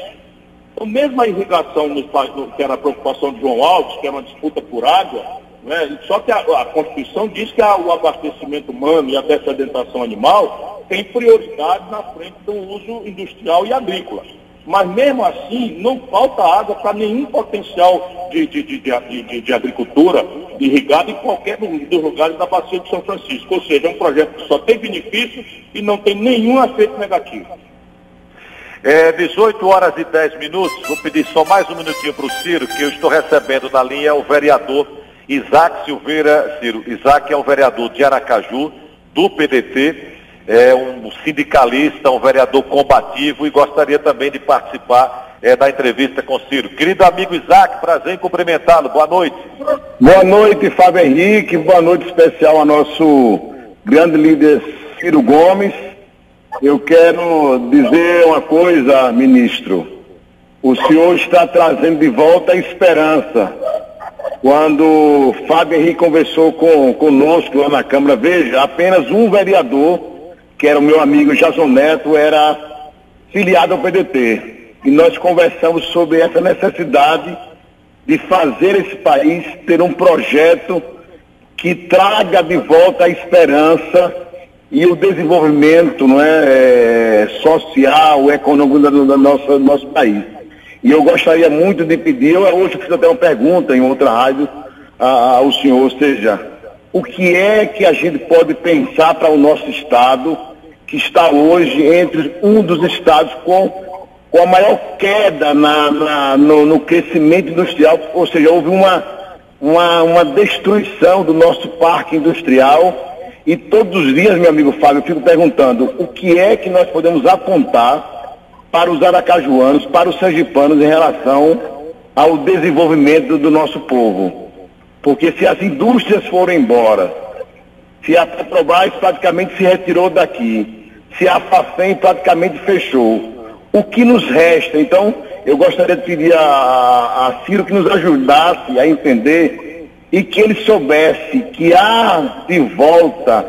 Então, mesmo a irrigação, no, que era a preocupação de João Alves, que era uma disputa por água, né? Só que a, a, Constituição diz que a, o abastecimento humano e a dessedentação animal tem prioridade na frente do uso industrial e agrícola. Mas mesmo assim, não falta água para nenhum potencial de, de, de, de, de agricultura irrigada em qualquer dos lugares da bacia de São Francisco. Ou seja, é um projeto que só tem benefícios e não tem nenhum efeito negativo. É 18 horas e 10 minutos. Vou pedir só mais um minutinho para o Ciro, que eu estou recebendo na linha o vereador Isaac Silveira Ciro. Isaac é um vereador de Aracaju, do PDT, é um sindicalista, um vereador combativo e gostaria também de participar é, da entrevista com Ciro. Querido amigo Isaac, prazer em cumprimentá-lo. Boa noite. Boa noite, Fábio Henrique. Boa noite especial ao nosso grande líder Ciro Gomes. Eu quero dizer uma coisa, ministro. O senhor está trazendo de volta a esperança quando Fábio Henrique conversou com, conosco lá na Câmara, veja, apenas um vereador, que era o meu amigo Jason Neto, era filiado ao PDT. E nós conversamos sobre essa necessidade de fazer esse país ter um projeto que traga de volta a esperança e o desenvolvimento não é, é social, econômico do, do, nosso, do nosso país. E eu gostaria muito de pedir, eu hoje fiz até uma pergunta em outra rádio ao senhor, ou seja, o que é que a gente pode pensar para o nosso estado, que está hoje entre um dos estados com, com a maior queda na, na no, no, crescimento industrial, ou seja, houve uma, uma, uma destruição do nosso parque industrial. E todos os dias, meu amigo Fábio, eu fico perguntando o que é que nós podemos apontar para os aracajuanos, para os sergipanos em relação ao desenvolvimento do nosso povo. Porque se as indústrias forem embora, se a Petrobras praticamente se retirou daqui, se a FAFEM praticamente fechou, o que nos resta? Então, eu gostaria de pedir a, a Ciro que nos ajudasse a entender e que ele soubesse que há de volta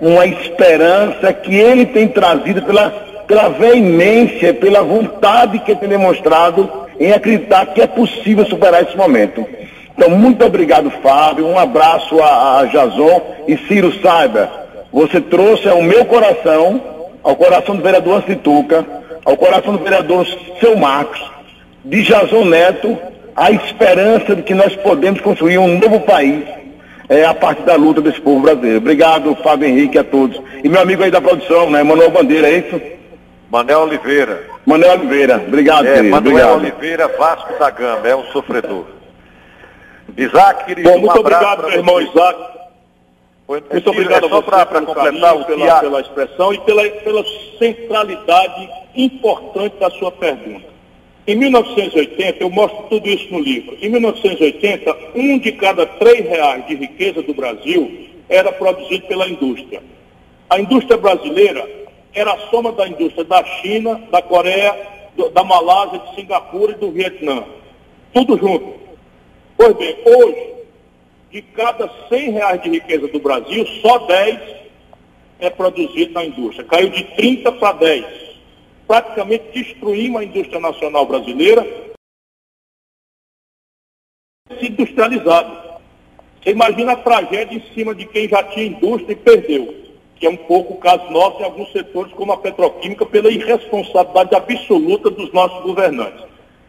uma esperança que ele tem trazido pela pela veemência, pela vontade que tem demonstrado em acreditar que é possível superar esse momento. Então, muito obrigado, Fábio. Um abraço a, a Jason e Ciro saiba, você trouxe ao meu coração, ao coração do vereador Cituca, ao coração do vereador Seu Marcos, de Jason Neto, a esperança de que nós podemos construir um novo país é, a partir da luta desse povo brasileiro. Obrigado, Fábio Henrique, a todos. E meu amigo aí da produção, né, Manuel Bandeira, é isso? Manel Oliveira. Manel Oliveira, obrigado, é. Manuel obrigado. Oliveira, Vasco da Gama, é um sofredor. Isaac, querido, Bom, muito um obrigado, meu irmão Isaac. Foi, Muito obrigado é só para completar o pela, pela expressão e pela, pela centralidade importante da sua pergunta. Em 1980, eu mostro tudo isso no livro. Em 1980, um de cada três reais de riqueza do Brasil era produzido pela indústria. A indústria brasileira era a soma da indústria da China, da Coreia, da Malásia, de Singapura e do Vietnã. Tudo junto. Pois bem, hoje, de cada 100 reais de riqueza do Brasil, só 10 é produzido na indústria. Caiu de 30 para 10 praticamente destruímos a indústria nacional brasileira, se industrializado. Você imagina a tragédia em cima de quem já tinha indústria e perdeu, que é um pouco o caso nosso em alguns setores, como a petroquímica, pela irresponsabilidade absoluta dos nossos governantes.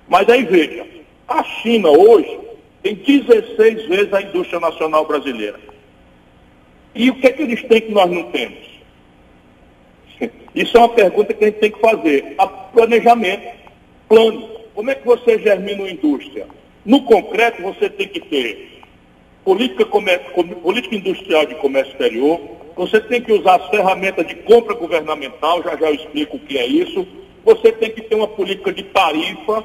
Mas aí veja, a China hoje tem 16 vezes a indústria nacional brasileira. E o que é que eles têm que nós não temos? Isso é uma pergunta que a gente tem que fazer. A planejamento, plano. Como é que você germina uma indústria? No concreto, você tem que ter política, política industrial de comércio exterior, você tem que usar as ferramentas de compra governamental, já já eu explico o que é isso. Você tem que ter uma política de tarifa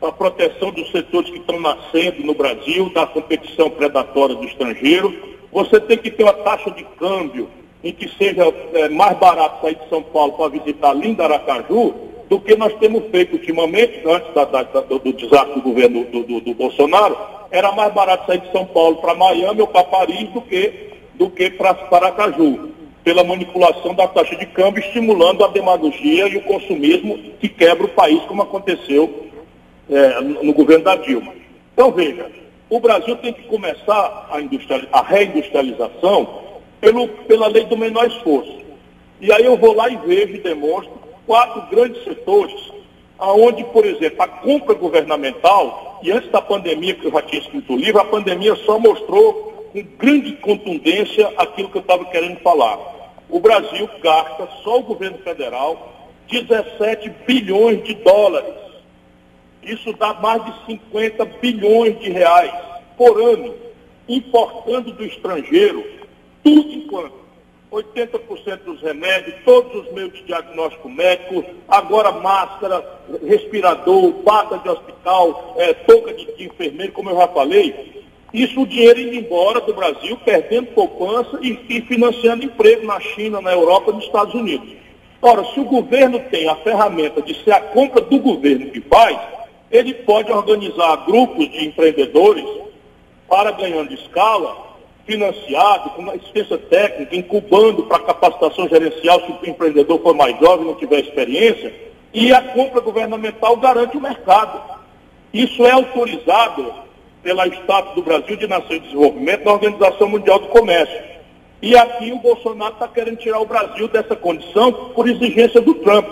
para proteção dos setores que estão nascendo no Brasil, da competição predatória do estrangeiro. Você tem que ter uma taxa de câmbio em que seja é, mais barato sair de São Paulo para visitar Linda Aracaju do que nós temos feito ultimamente, antes da, da, do, do, desastre do governo do, do, do, Bolsonaro, era mais barato sair de São Paulo para Miami ou para Paris do que, do que para Aracaju, pela manipulação da taxa de câmbio, estimulando a demagogia e o consumismo que quebra o país, como aconteceu é, no governo da Dilma. Então, veja, o Brasil tem que começar a, a reindustrialização pelo, pela lei do menor esforço. E aí eu vou lá e vejo e demonstro quatro grandes setores, aonde, por exemplo, a compra governamental, e antes da pandemia, que eu já tinha escrito o livro, a pandemia só mostrou com grande contundência aquilo que eu estava querendo falar. O Brasil gasta, só o governo federal, 17 bilhões de dólares. Isso dá mais de 50 bilhões de reais por ano, importando do estrangeiro tudo enquanto 80% dos remédios, todos os meios de diagnóstico médico, agora máscara, respirador, bata de hospital, é, touca de, de enfermeiro, como eu já falei. Isso o dinheiro indo embora do Brasil, perdendo poupança e, e financiando emprego na China, na Europa nos Estados Unidos. Ora, se o governo tem a ferramenta de ser a compra do governo que faz, ele pode organizar grupos de empreendedores para ganhando escala financiado, com uma assistência técnica, incubando para capacitação gerencial se o empreendedor for mais jovem, não tiver experiência, e a compra governamental garante o mercado. Isso é autorizado pela Estado do Brasil de Nação e Desenvolvimento na Organização Mundial do Comércio. E aqui o Bolsonaro está querendo tirar o Brasil dessa condição por exigência do Trump.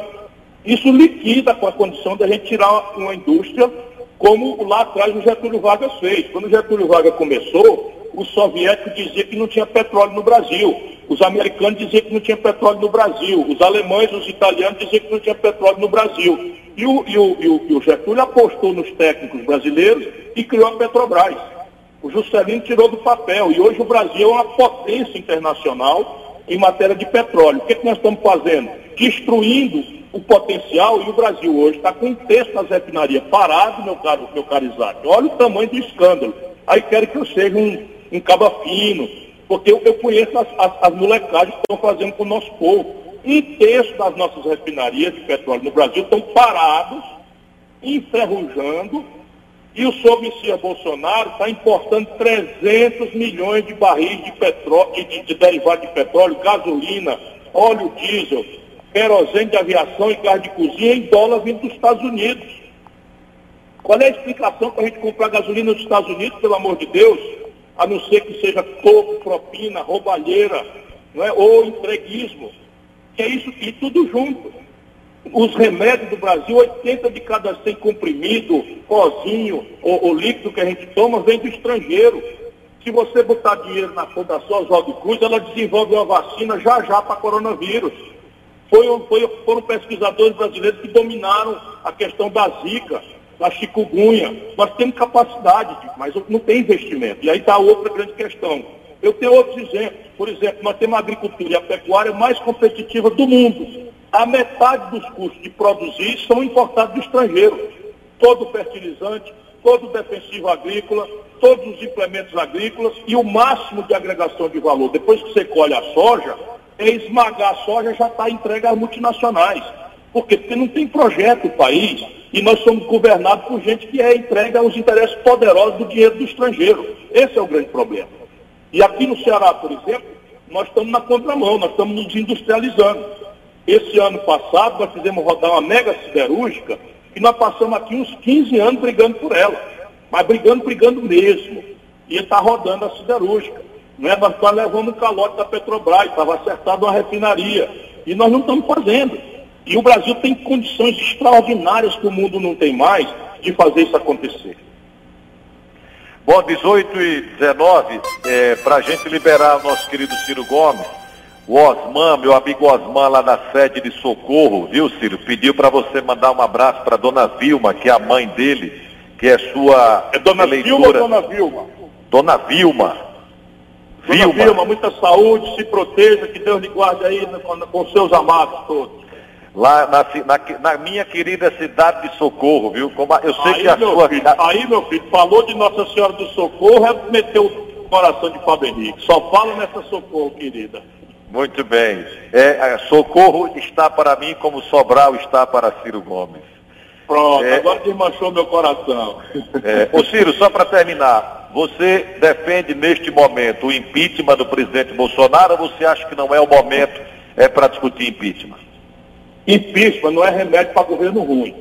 Isso liquida com a condição de a gente tirar uma indústria como lá atrás o Getúlio Vargas fez. Quando o Getúlio Vargas começou, o soviético dizia que não tinha petróleo no Brasil, os americanos diziam que não tinha petróleo no Brasil, os alemães, os italianos diziam que não tinha petróleo no Brasil. E o, e o, e o, e o Getúlio apostou nos técnicos brasileiros e criou a Petrobras. O Juscelino tirou do papel e hoje o Brasil é uma potência internacional em matéria de petróleo. O que, é que nós estamos fazendo? Destruindo o potencial e o Brasil hoje está com um terço das refinarias parado, meu caro, meu caro Isaac. Olha o tamanho do escândalo. Aí querem que eu seja um, em Caba Fino, porque eu, eu conheço as, as, as molecagens que estão fazendo com o nosso povo. Um terço das nossas refinarias de petróleo no Brasil estão parados, enferrujando, e o senhor Messias Bolsonaro está importando 300 milhões de barris de, petróleo, de, de derivado de petróleo, gasolina, óleo diesel, querosene de aviação e gás de cozinha em dólar vindo dos Estados Unidos. Qual é a explicação para a gente comprar gasolina nos Estados Unidos, pelo amor de Deus? A não ser que seja topo, propina, roubalheira, não é? ou entreguismo. É isso, e tudo junto. Os remédios do Brasil, 80 de cada 100 comprimido, pozinho ou, ou líquido que a gente toma, vem do estrangeiro. Se você botar dinheiro na Fundação Oswaldo Cruz, ela desenvolve uma vacina já já para coronavírus. Foi, foi, foram pesquisadores brasileiros que dominaram a questão da zika da chikungunya. Nós temos capacidade, mas não tem investimento. E aí está outra grande questão. Eu tenho outros exemplos. Por exemplo, nós temos a agricultura e a pecuária mais competitiva do mundo. A metade dos custos de produzir são importados do estrangeiro. todo fertilizante, todo defensivo agrícola, todos os implementos agrícolas e o máximo de agregação de valor. Depois que você colhe a soja, é esmagar a soja já está entregue às multinacionais. Por quê? Porque não tem projeto o país e nós somos governados por gente que é entregue aos interesses poderosos do dinheiro do estrangeiro. Esse é o grande problema. E aqui no Ceará, por exemplo, nós estamos na contramão, nós estamos nos industrializando. Esse ano passado, nós fizemos rodar uma mega siderúrgica e nós passamos aqui uns 15 anos brigando por ela. Mas brigando, brigando mesmo. E está rodando a siderúrgica. Não é? Nós, nós levamos um calote da Petrobras, estava acertado uma refinaria. E nós não estamos fazendo. E o Brasil tem condições extraordinárias que o mundo não tem mais de fazer isso acontecer. Bom, 18 e 19, é, para a gente liberar o nosso querido Ciro Gomes, o Osman, meu amigo Osman, lá na sede de Socorro, viu, Ciro? Pediu para você mandar um abraço para dona Vilma, que é a mãe dele, que é sua. É dona eleitora. Vilma ou dona Vilma? Dona Vilma. Dona Vilma. Vilma, muita saúde, se proteja, que Deus lhe guarde aí com, com seus amados todos lá na, na, na, minha querida cidade de Socorro, viu? Como eu sei aí, que a sua. Filho, aí, meu filho, falou de Nossa Senhora do Socorro, é meteu o coração de Henrique. Só falo nessa Socorro, querida. Muito bem. É, é, socorro está para mim como Sobral está para Ciro Gomes. Pronto, é, agora desmanchou meu coração. É, ô Ciro, só para terminar, você defende neste momento o impeachment do presidente Bolsonaro ou você acha que não é o momento é, para discutir impeachment? Impeachment não é remédio para governo ruim.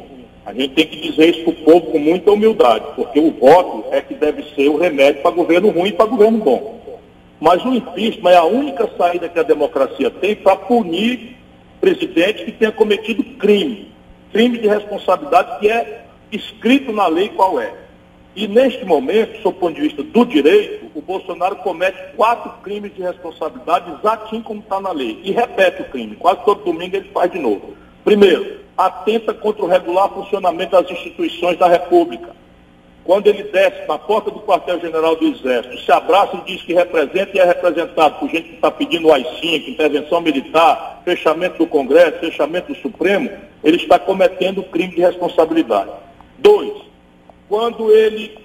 A gente tem que dizer isso para o povo com muita humildade, porque o voto é que deve ser o remédio para governo ruim e para governo bom. Mas o impeachment é a única saída que a democracia tem para punir presidente que tenha cometido crime. Crime de responsabilidade que é escrito na lei qual é. E neste momento, do ponto de vista do direito, o Bolsonaro comete quatro crimes de responsabilidade, exatinho como está na lei. E repete o crime. Quase todo domingo ele faz de novo. Primeiro, atenta contra o regular funcionamento das instituições da República. Quando ele desce na porta do quartel-general do Exército, se abraça e diz que representa e é representado por gente que está pedindo AI-5, intervenção militar, fechamento do Congresso, fechamento do Supremo, ele está cometendo crime de responsabilidade. Dois, quando ele,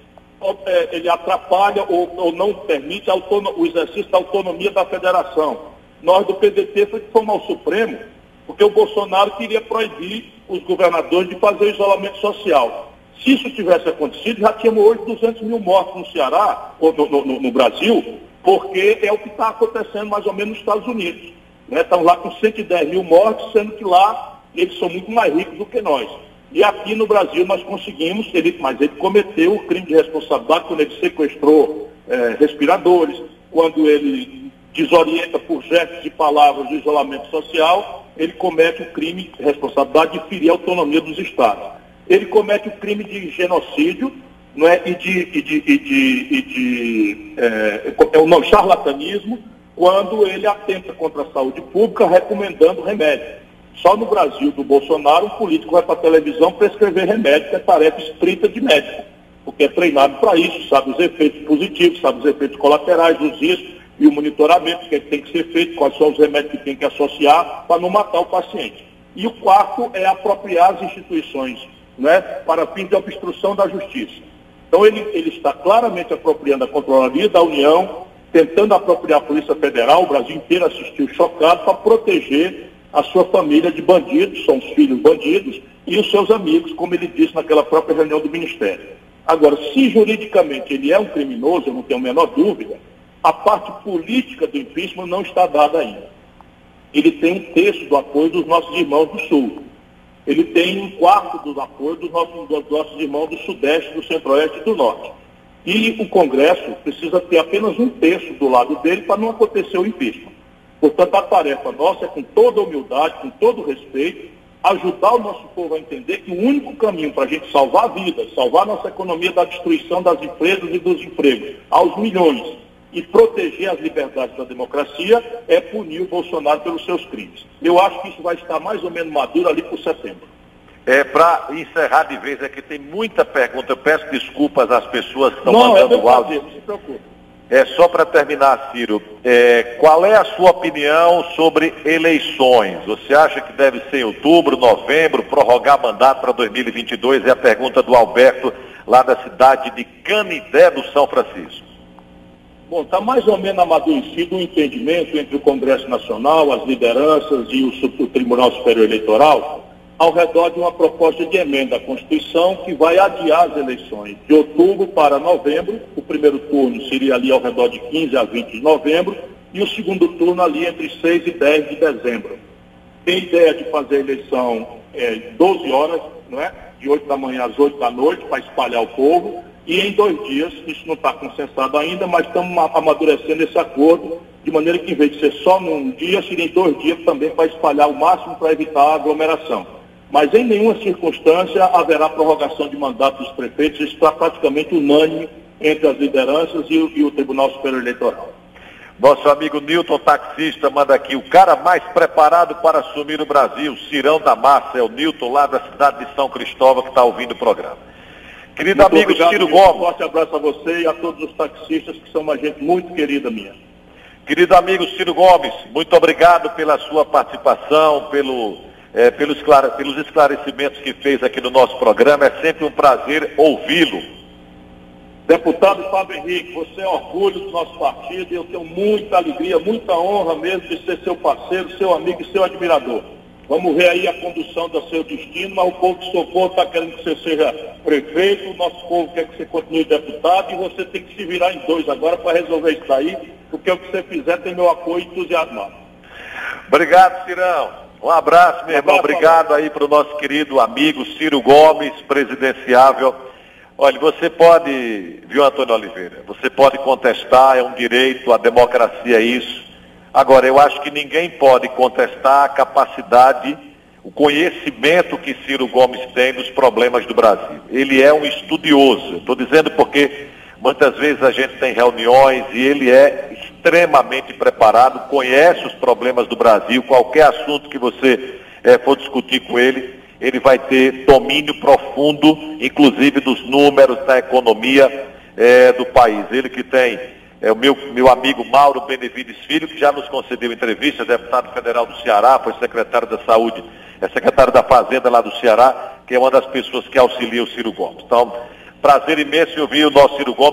é, ele atrapalha ou, ou não permite o exercício da autonomia da federação. Nós do PDT fomos ao Supremo porque o Bolsonaro queria proibir os governadores de fazer isolamento social. Se isso tivesse acontecido, já tínhamos hoje 200 mil mortos no Ceará, ou no, no, no Brasil, porque é o que está acontecendo mais ou menos nos Estados Unidos. Né? Estão lá com 110 mil mortos, sendo que lá eles são muito mais ricos do que nós. E aqui no Brasil nós conseguimos, ele, mas ele cometeu o crime de responsabilidade quando ele sequestrou é, respiradores, quando ele desorienta por gestos e palavras de isolamento social, ele comete o crime de responsabilidade de ferir a autonomia dos Estados. Ele comete o crime de genocídio não é? e de, e de, e de, e de é, é o nome charlatanismo, quando ele atenta contra a saúde pública recomendando remédio. Só no Brasil, do Bolsonaro, um político vai para a televisão prescrever remédio, que é tarefa estrita de médico, porque é treinado para isso, sabe os efeitos positivos, sabe os efeitos colaterais, os riscos e o monitoramento que tem que ser feito, quais são os remédios que tem que associar para não matar o paciente. E o quarto é apropriar as instituições né, para fins de obstrução da justiça. Então ele, ele está claramente apropriando a Controladoria da União, tentando apropriar a Polícia Federal, o Brasil inteiro assistiu chocado para proteger a sua família de bandidos, são os filhos bandidos, e os seus amigos, como ele disse naquela própria reunião do Ministério. Agora, se juridicamente ele é um criminoso, eu não tenho a menor dúvida, a parte política do impeachment não está dada ainda. Ele tem um terço do apoio dos nossos irmãos do Sul. Ele tem um quarto do apoio dos nossos, dos nossos irmãos do Sudeste, do Centro-Oeste e do Norte. E o Congresso precisa ter apenas um terço do lado dele para não acontecer o impeachment. Portanto, a tarefa nossa é, com toda humildade, com todo respeito, ajudar o nosso povo a entender que o único caminho para a gente salvar vidas, salvar nossa economia da destruição das empresas e dos empregos aos milhões e proteger as liberdades da democracia é punir o Bolsonaro pelos seus crimes. Eu acho que isso vai estar mais ou menos maduro ali por setembro. É, para encerrar de vez, é que tem muita pergunta. Eu peço desculpas às pessoas que estão não, mandando é o áudio. Não, se preocupe. É, só para terminar, Ciro, é, qual é a sua opinião sobre eleições? Você acha que deve ser em outubro, novembro, prorrogar mandato para 2022? É a pergunta do Alberto, lá da cidade de Canidé do São Francisco. Bom, está mais ou menos amadurecido o um entendimento entre o Congresso Nacional, as lideranças e o, o Tribunal Superior Eleitoral ao redor de uma proposta de emenda à Constituição que vai adiar as eleições de outubro para novembro. O primeiro turno seria ali ao redor de 15 a 20 de novembro e o segundo turno ali entre 6 e 10 de dezembro. Tem ideia de fazer a eleição é, 12 horas, não é? de 8 da manhã às 8 da noite, para espalhar o povo, e em dois dias, isso não está consensado ainda, mas estamos amadurecendo esse acordo, de maneira que em vez de ser só num dia, seria em dois dias também para espalhar o máximo para evitar a aglomeração mas em nenhuma circunstância haverá prorrogação de mandato dos prefeitos, isso está praticamente unânime entre as lideranças e o, e o Tribunal Superior Eleitoral. Nosso amigo Newton, taxista, manda aqui, o cara mais preparado para assumir o Brasil, Cirão da Massa, é o Newton, lá da cidade de São Cristóvão, que está ouvindo o programa. Querido muito amigo obrigado, Ciro Gomes. Um forte abraço a você e a todos os taxistas, que são uma gente muito querida minha. Querido amigo Ciro Gomes, muito obrigado pela sua participação, pelo é, pelos, pelos esclarecimentos que fez aqui no nosso programa. É sempre um prazer ouvi-lo. Deputado Fábio Henrique, você é orgulho do nosso partido e eu tenho muita alegria, muita honra mesmo de ser seu parceiro, seu amigo e seu admirador. Vamos ver aí a condução do seu destino, mas o povo de Socorro está querendo que você seja prefeito, o nosso povo quer que você continue deputado e você tem que se virar em dois agora para resolver isso daí, porque o que você fizer tem meu apoio entusiasmado. Obrigado, Cirão. Um abraço, meu irmão. Obrigado aí para o nosso querido amigo Ciro Gomes, presidenciável. Olha, você pode, viu, Antônio Oliveira? Você pode contestar, é um direito, a democracia é isso. Agora, eu acho que ninguém pode contestar a capacidade, o conhecimento que Ciro Gomes tem dos problemas do Brasil. Ele é um estudioso. Estou dizendo porque muitas vezes a gente tem reuniões e ele é extremamente preparado, conhece os problemas do Brasil, qualquer assunto que você é, for discutir com ele, ele vai ter domínio profundo, inclusive dos números da economia é, do país. Ele que tem é, o meu, meu amigo Mauro Benevides Filho, que já nos concedeu entrevista, deputado federal do Ceará, foi secretário da Saúde, é secretário da Fazenda lá do Ceará, que é uma das pessoas que auxilia o Ciro Gomes. Então, prazer imenso em ouvir o nosso Ciro Gomes.